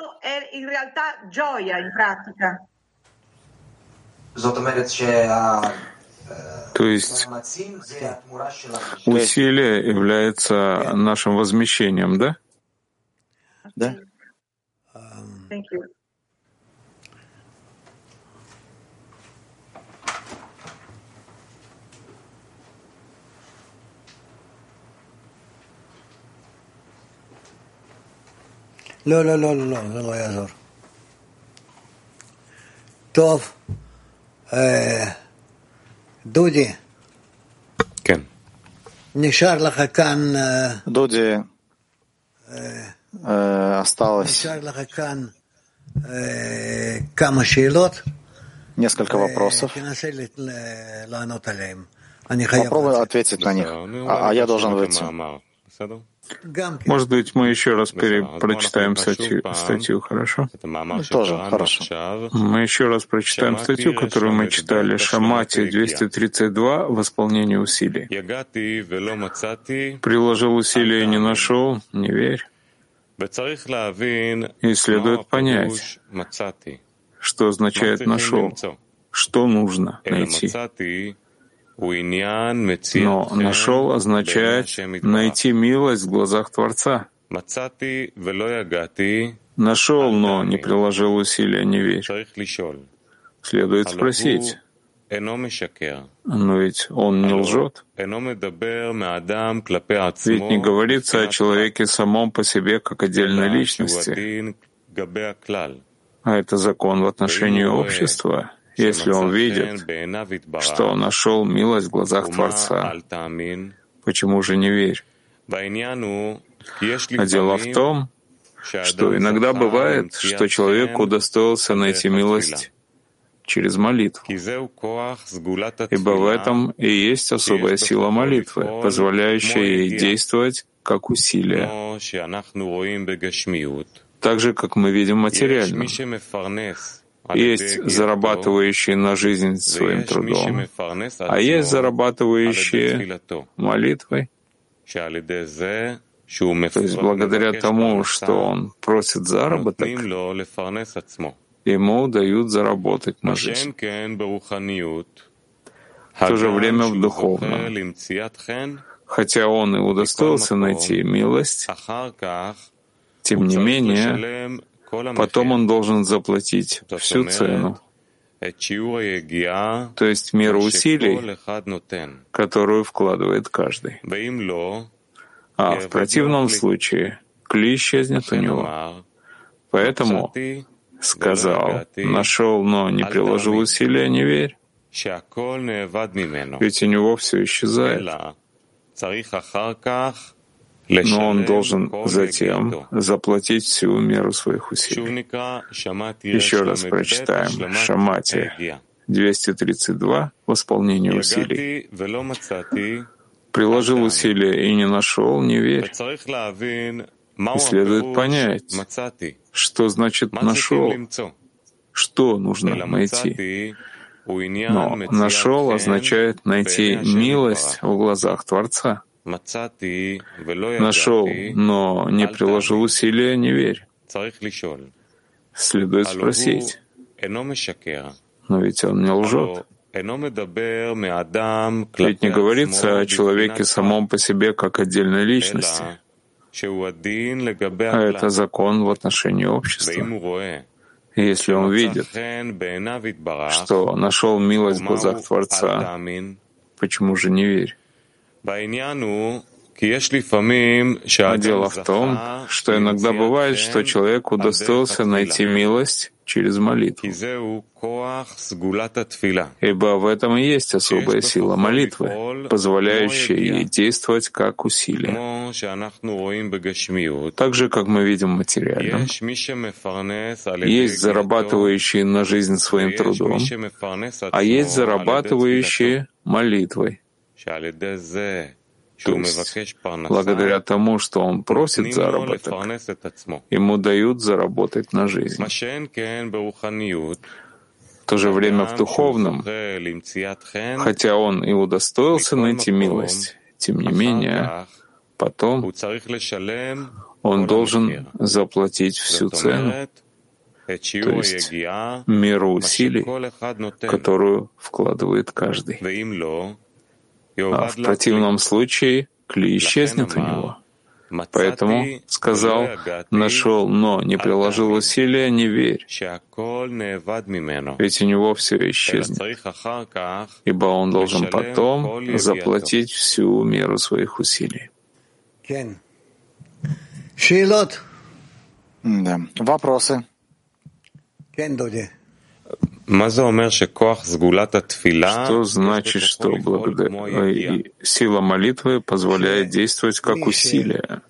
То есть усилие является нашим возмещением, да? Да. Thank you. לא, לא, לא, לא, זה לא יעזור. טוב, דודי. כן. נשאר לך כאן... דודי, осталось נשאר לך כאן כמה שאלות. Несколько вопросов. תנסה לענות עליהם. Попробуй ответить на них, а, а я должен выйти. Может быть, мы еще раз прочитаем статью, статью, хорошо? Тоже хорошо. Мы еще раз прочитаем статью, которую мы читали, Шамати 232, «Восполнение усилий». Приложил усилия и не нашел, не верь. И следует понять, что означает «нашел», что нужно найти. Но «нашел» означает найти милость в глазах Творца. Нашел, но не приложил усилия, не верь. Следует спросить, но ведь он не лжет. Ведь не говорится о человеке самом по себе как отдельной личности, а это закон в отношении общества если он видит, что он нашел милость в глазах Творца. Почему же не верь? А дело в том, что иногда бывает, что человек удостоился найти милость через молитву. Ибо в этом и есть особая сила молитвы, позволяющая ей действовать как усилие, так же, как мы видим материально. Есть зарабатывающие на жизнь своим трудом, а есть зарабатывающие молитвой. То есть благодаря тому, что он просит заработок, ему дают заработать на жизнь. В то же время в духовном. Хотя он и удостоился найти милость, тем не менее, Потом он должен заплатить всю цену, то есть меру усилий, которую вкладывает каждый. А в противном случае клей исчезнет у него. Поэтому сказал, нашел, но не приложил усилия, не верь. Ведь у него все исчезает. Но он должен затем заплатить всю меру своих усилий. Еще раз прочитаем Шамати 232 «Восполнение усилий». Приложил усилия и не нашел, не верь. И следует понять, что значит «нашел», что нужно найти. Но «нашел» означает найти милость в глазах Творца. Нашел, но не приложил усилия, не верь. Следует спросить, но ведь он не лжет. Ведь не говорится о человеке самом по себе как отдельной личности, а это закон в отношении общества. И если он видит, что нашел милость в глазах Творца, почему же не верь? А дело в том, что иногда бывает, что человек удостоился найти милость через молитву. Ибо в этом и есть особая сила молитвы, позволяющая ей действовать как усилие. Так же, как мы видим материально. Есть зарабатывающие на жизнь своим трудом, а есть зарабатывающие молитвой. То есть, благодаря тому, что он просит заработок, ему дают заработать на жизнь. В то же время в духовном, хотя он и удостоился найти милость, тем не менее, потом он должен заплатить всю цену, то есть меру усилий, которую вкладывает каждый а в противном случае кли исчезнет у него. Поэтому сказал, нашел, но не приложил усилия, не верь. Ведь у него все исчезнет, ибо он должен потом заплатить всю меру своих усилий. Да. Вопросы? Что значит, что благодаря сила молитвы позволяет действовать как усилие?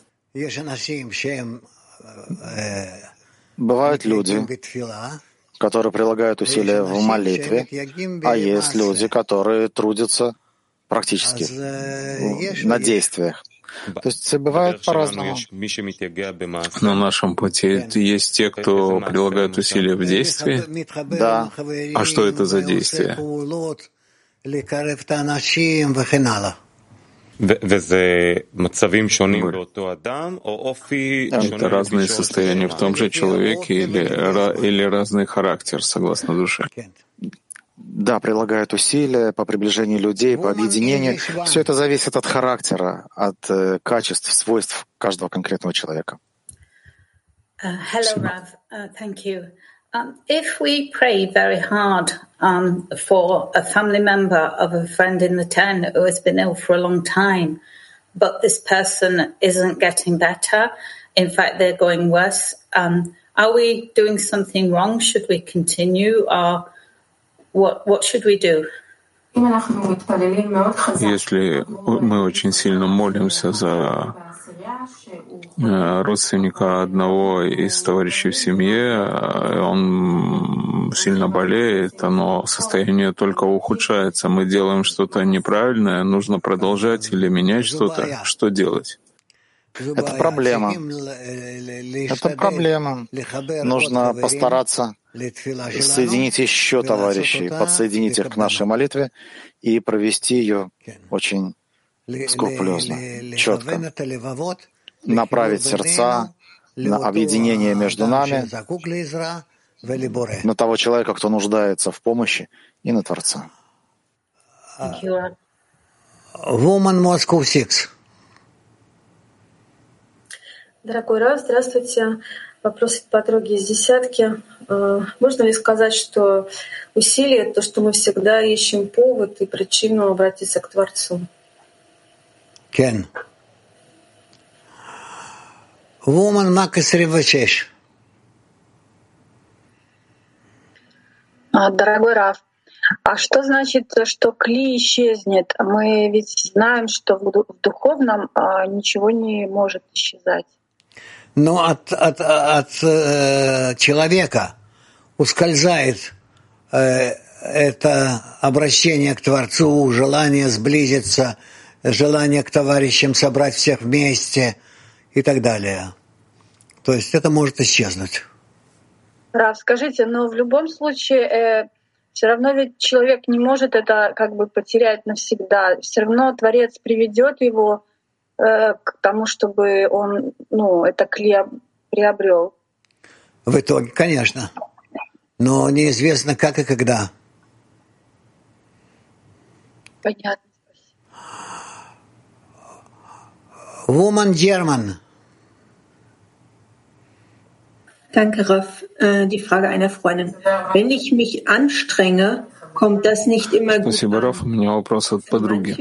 Бывают люди, которые прилагают усилия в молитве, а есть люди, которые трудятся практически на действиях. То есть бывает по-разному. На нашем пути есть те, кто прилагают усилия в действии. Да. А что это за действие? Это разные состояния в том же человеке или, или разный характер, согласно душе да, прилагают усилия по приближению людей, по объединению. Все это зависит от характера, от э, качеств, свойств каждого конкретного человека. Uh, hello, Rav. Uh, thank you. Um, if we pray very hard um, for a family member of a friend in the town who has been ill for a long time, but this person isn't getting better, in fact, they're going worse, um, are we doing something wrong? Should we continue our What, what should we do? Если мы очень сильно молимся за э, родственника одного из товарищей в семье, э, он сильно болеет, но состояние только ухудшается. Мы делаем что-то неправильное, нужно продолжать или менять что-то. Что делать? Это проблема. Это проблема. Нужно постараться соединить еще товарищей, подсоединить их к нашей молитве и провести ее очень скрупулезно, четко, направить сердца на объединение между нами, на того человека, кто нуждается в помощи, и на Творца. Woman Moscow Six. Дорогой Раф, здравствуйте. Вопросы по тройке из десятки. Э, можно ли сказать, что усилие — то, что мы всегда ищем повод и причину обратиться к Творцу? Кен. Вуман Макас Ревачеш. Дорогой Раф, а что значит, что кли исчезнет? Мы ведь знаем, что в духовном а, ничего не может исчезать. Но от, от, от э, человека ускользает э, это обращение к Творцу, желание сблизиться, желание к товарищам собрать всех вместе и так далее. То есть это может исчезнуть. Раф, скажите, но в любом случае э, все равно ведь человек не может это как бы потерять навсегда. Все равно Творец приведет его к тому, чтобы он ну, это приобрел. В итоге, конечно. Но неизвестно, как и когда. Понятно. Woman German. Danke, Raff. Äh, die Frage einer Freundin. Wenn ich mich anstrenge, Спасибо, Раф. У меня вопрос от подруги.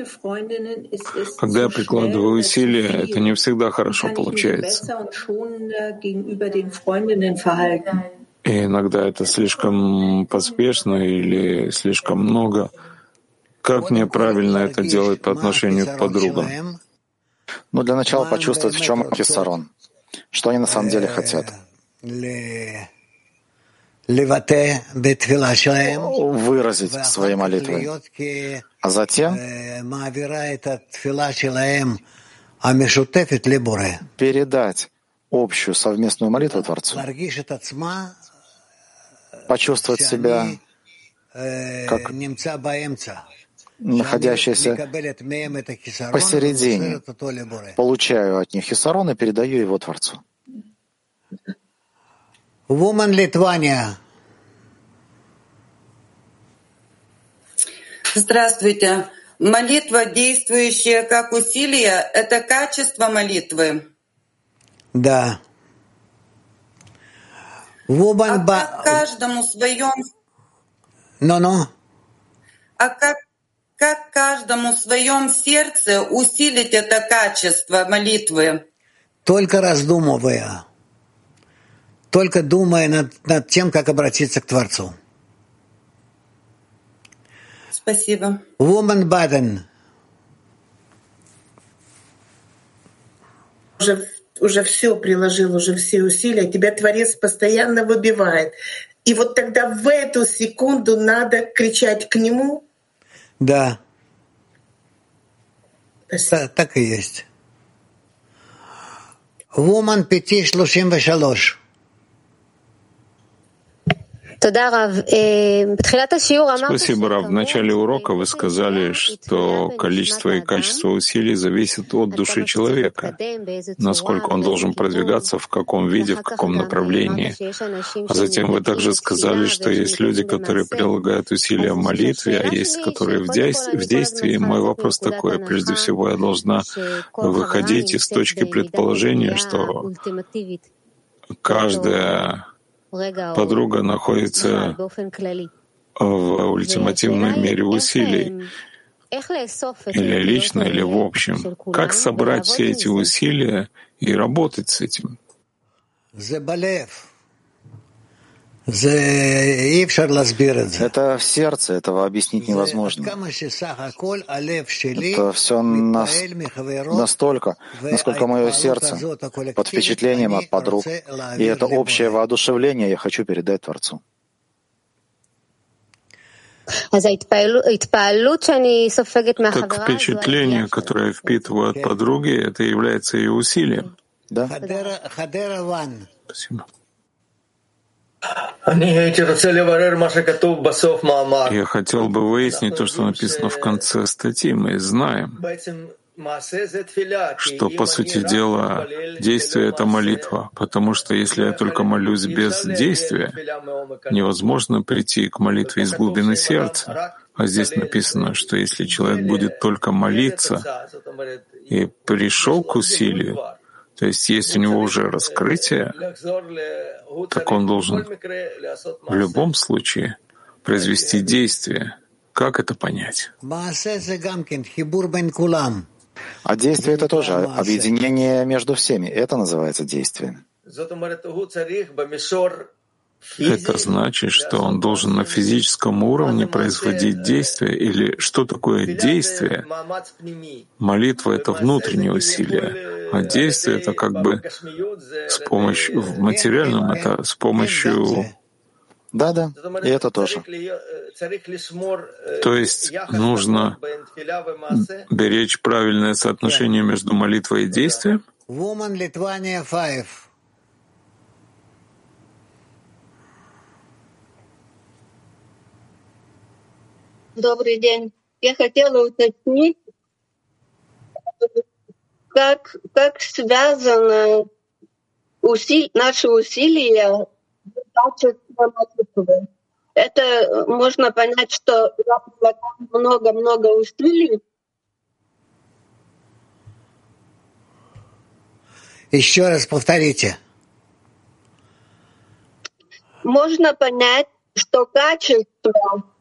Когда я прикладываю усилия, это не всегда хорошо получается. И иногда это слишком поспешно или слишком много. Как мне правильно это делать по отношению к подругам? Ну, для начала почувствовать, в чем хисарон, что они на самом деле хотят выразить свои молитвы, а затем? передать общую совместную молитву Творцу, почувствовать себя как находящийся посередине, получаю от них хисарон и передаю его Творцу. Woman Литвания. Здравствуйте. Молитва, действующая как усилие, это качество молитвы. Да. Woman а ba... как каждому своем... Но-но. А как, как каждому в своем сердце усилить это качество молитвы? Только раздумывая только думая над, над тем, как обратиться к Творцу. Спасибо. Woman Baden. Уже, уже все приложил, уже все усилия, тебя Творец постоянно выбивает. И вот тогда в эту секунду надо кричать к нему? Да. Так, так и есть. Woman 533. Спасибо, Рав. В начале урока вы сказали, что количество и качество усилий зависит от души человека, насколько он должен продвигаться, в каком виде, в каком направлении. А затем вы также сказали, что есть люди, которые прилагают усилия в молитве, а есть, которые в действии. Мой вопрос такой. Прежде всего, я должна выходить из точки предположения, что каждая подруга находится в ультимативной мере усилий, или лично, или в общем. Как собрать все эти усилия и работать с этим? Это в сердце, этого объяснить невозможно. Это все нас, настолько, насколько мое сердце под впечатлением от подруг. И это общее воодушевление я хочу передать Творцу. Так впечатление, которое я впитываю от подруги, это является ее усилием. Да. Спасибо. Я хотел бы выяснить то, что написано в конце статьи. Мы знаем, что, по сути дела, действие — это молитва, потому что если я только молюсь без действия, невозможно прийти к молитве из глубины сердца. А здесь написано, что если человек будет только молиться и пришел к усилию, то есть есть у него уже раскрытие, так он должен в любом случае произвести действие. Как это понять? А действие — это тоже объединение между всеми. Это называется действием. Это значит, что он должен на физическом уровне производить действие или что такое действие? Молитва — это внутреннее усилие, а действие — это как бы с помощью, в материальном — это с помощью да, да, и это тоже. То есть нужно беречь правильное соотношение между молитвой и действием? Добрый день. Я хотела уточнить, как, как связано уси, наши усилия качеством. Это можно понять, что я прилагаю много-много усилий. Еще раз повторите. Можно понять, что качество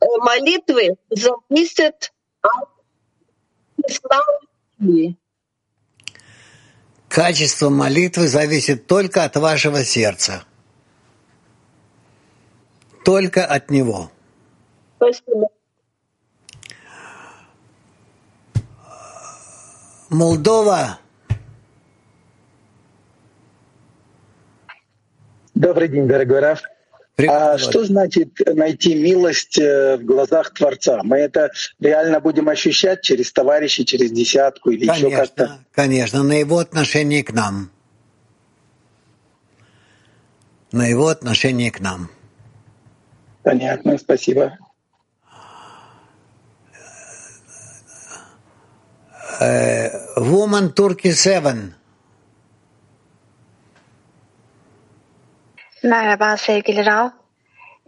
молитвы зависит от числа Качество молитвы зависит только от вашего сердца. Только от него. Спасибо. Молдова. Добрый день, дорогой Раф. А что значит найти милость э, в глазах Творца? Мы это реально будем ощущать через товарищей, через десятку или конечно, еще как-то? Конечно, на его отношение к нам. На его отношение к нам. Понятно, спасибо. Э, Woman Turkey 7. Merhaba sevgili Rav.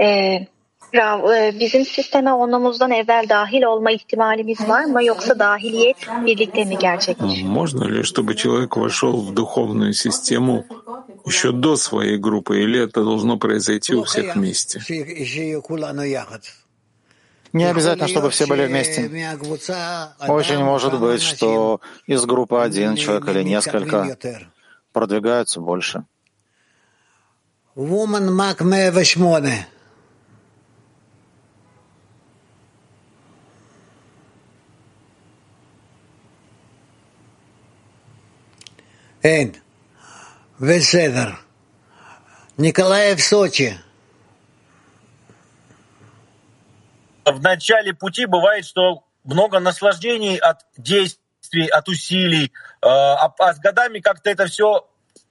Ee, Rav, e, bizim sisteme onumuzdan evvel dahil olma ihtimalimiz var mı yoksa dahiliyet birlikte mi gerçekleşiyor? Можно ли, чтобы человек вошел в духовную систему еще до своей группы, или это должно произойти у всех вместе? Не обязательно, чтобы все были вместе. Очень может быть, что из группы один человек или несколько продвигаются больше. Woman Mac 108. Эн, Весевер. Николаев, Сочи. В начале пути бывает, что много наслаждений от действий, от усилий, э, а, а с годами как-то это все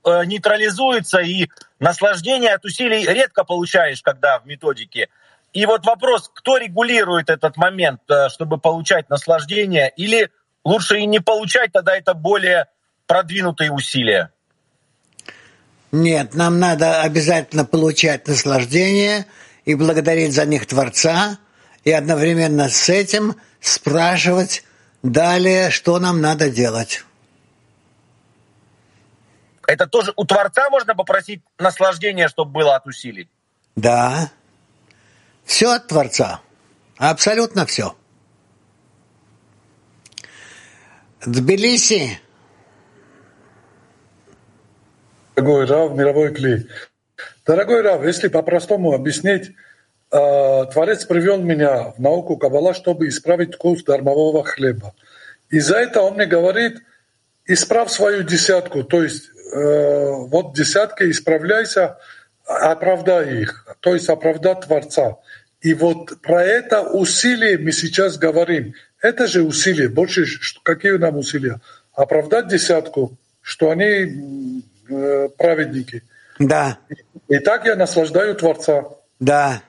нейтрализуется, и наслаждение от усилий редко получаешь, когда в методике. И вот вопрос, кто регулирует этот момент, э, чтобы получать наслаждение, или лучше и не получать, тогда это более продвинутые усилия? Нет, нам надо обязательно получать наслаждение и благодарить за них Творца, и одновременно с этим спрашивать далее, что нам надо делать. Это тоже у Творца можно попросить наслаждения, чтобы было от усилий? Да. Все от Творца. Абсолютно все. Тбилиси. Дорогой Рав, мировой клей. Дорогой Рав, если по-простому объяснить, э, Творец привел меня в науку Каббала, чтобы исправить вкус дармового хлеба. И за это он мне говорит, исправь свою десятку, то есть Э, вот десятка, исправляйся, оправдай их, то есть оправдать Творца. И вот про это усилие мы сейчас говорим. Это же усилие, больше какие нам усилия? Оправдать десятку, что они э, праведники. Да. И так я наслаждаю Творца. Да.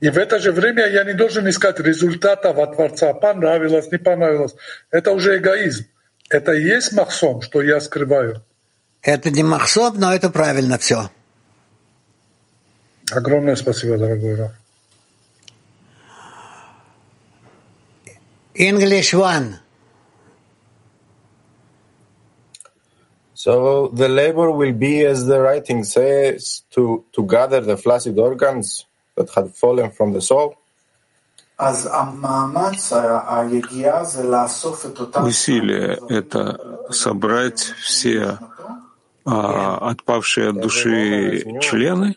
И в это же время я не должен искать результатов от Творца. Понравилось, не понравилось. Это уже эгоизм. Это и есть махсом, что я скрываю. Это не махсоб, но это правильно все. Огромное спасибо, дорогой Раф. English one. So the labor will be, as the writing says, to, to gather the flaccid organs that had fallen from the soul. Усилие — это собрать все а, отпавшие от души члены?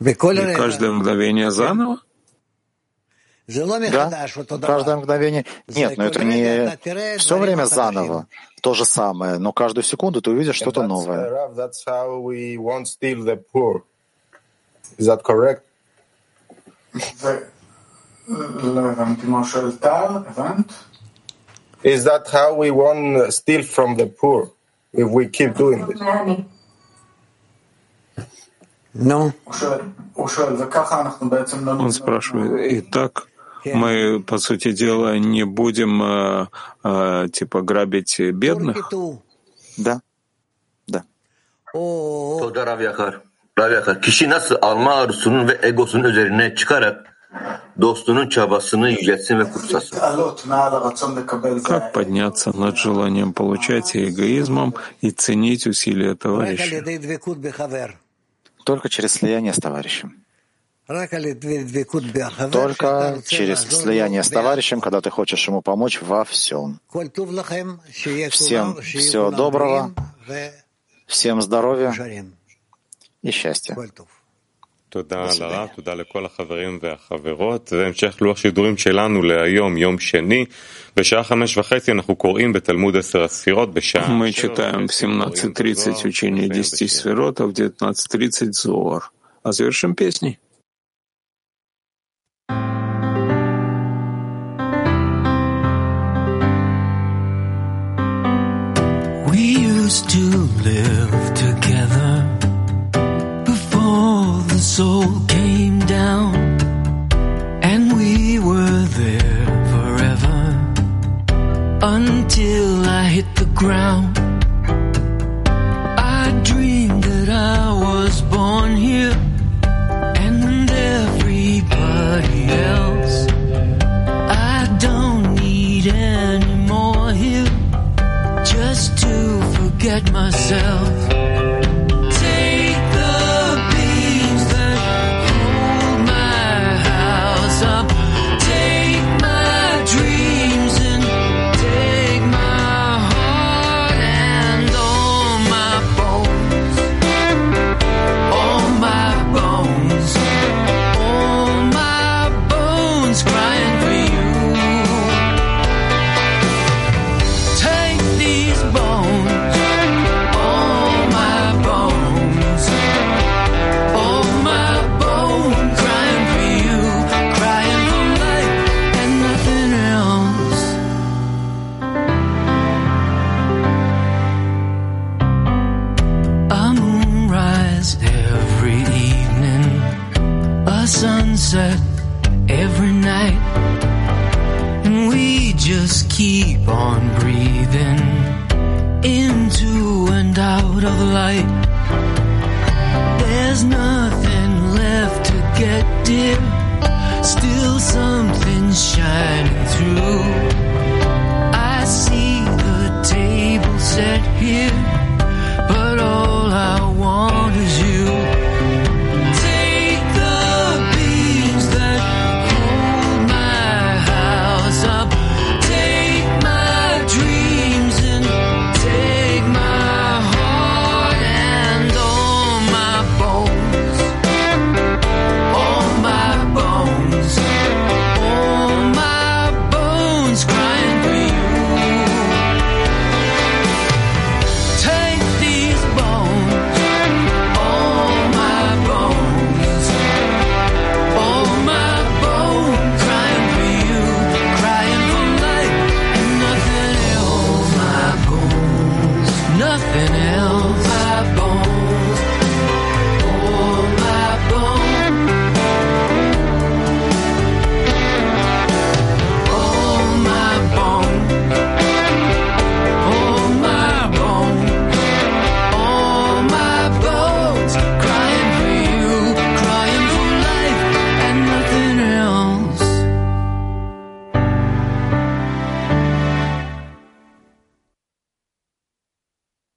И каждое мгновение заново? Да, каждое мгновение. Нет, но это не все время заново, то же самое, но каждую секунду ты увидишь что-то новое. Is that correct? Is that how we want steal from the poor if we keep doing this? No. Он спрашивает, и так мы, по сути дела, не будем э, э, типа грабить бедных? Да. Да. Toda Rav Yakar. Rav Yakar. Kişi nasıl alma arzusunun ve egosunun üzerine çıkarak достунун çabasını yüceltsin ve kutsasın. Как подняться над желанием получать и эгоизмом и ценить усилия товарища? Только через слияние с товарищем. Только через слияние с товарищем, когда ты хочешь ему помочь во всем. Всем всего доброго, всем здоровья и счастья. תודה לרב, תודה לכל החברים והחברות. והמשך לוח שידורים שלנו להיום, יום שני, בשעה חמש וחצי אנחנו קוראים בתלמוד עשר הספירות, בשעה... Мы читаем в 17.30 учение 10 сферот, а в 19.30 Зоар. А завершим песней. We used to live together before the soul came down, and we were there forever until I hit the ground. I dreamed that I was born here and everybody else. I don't need any more here just to forget myself.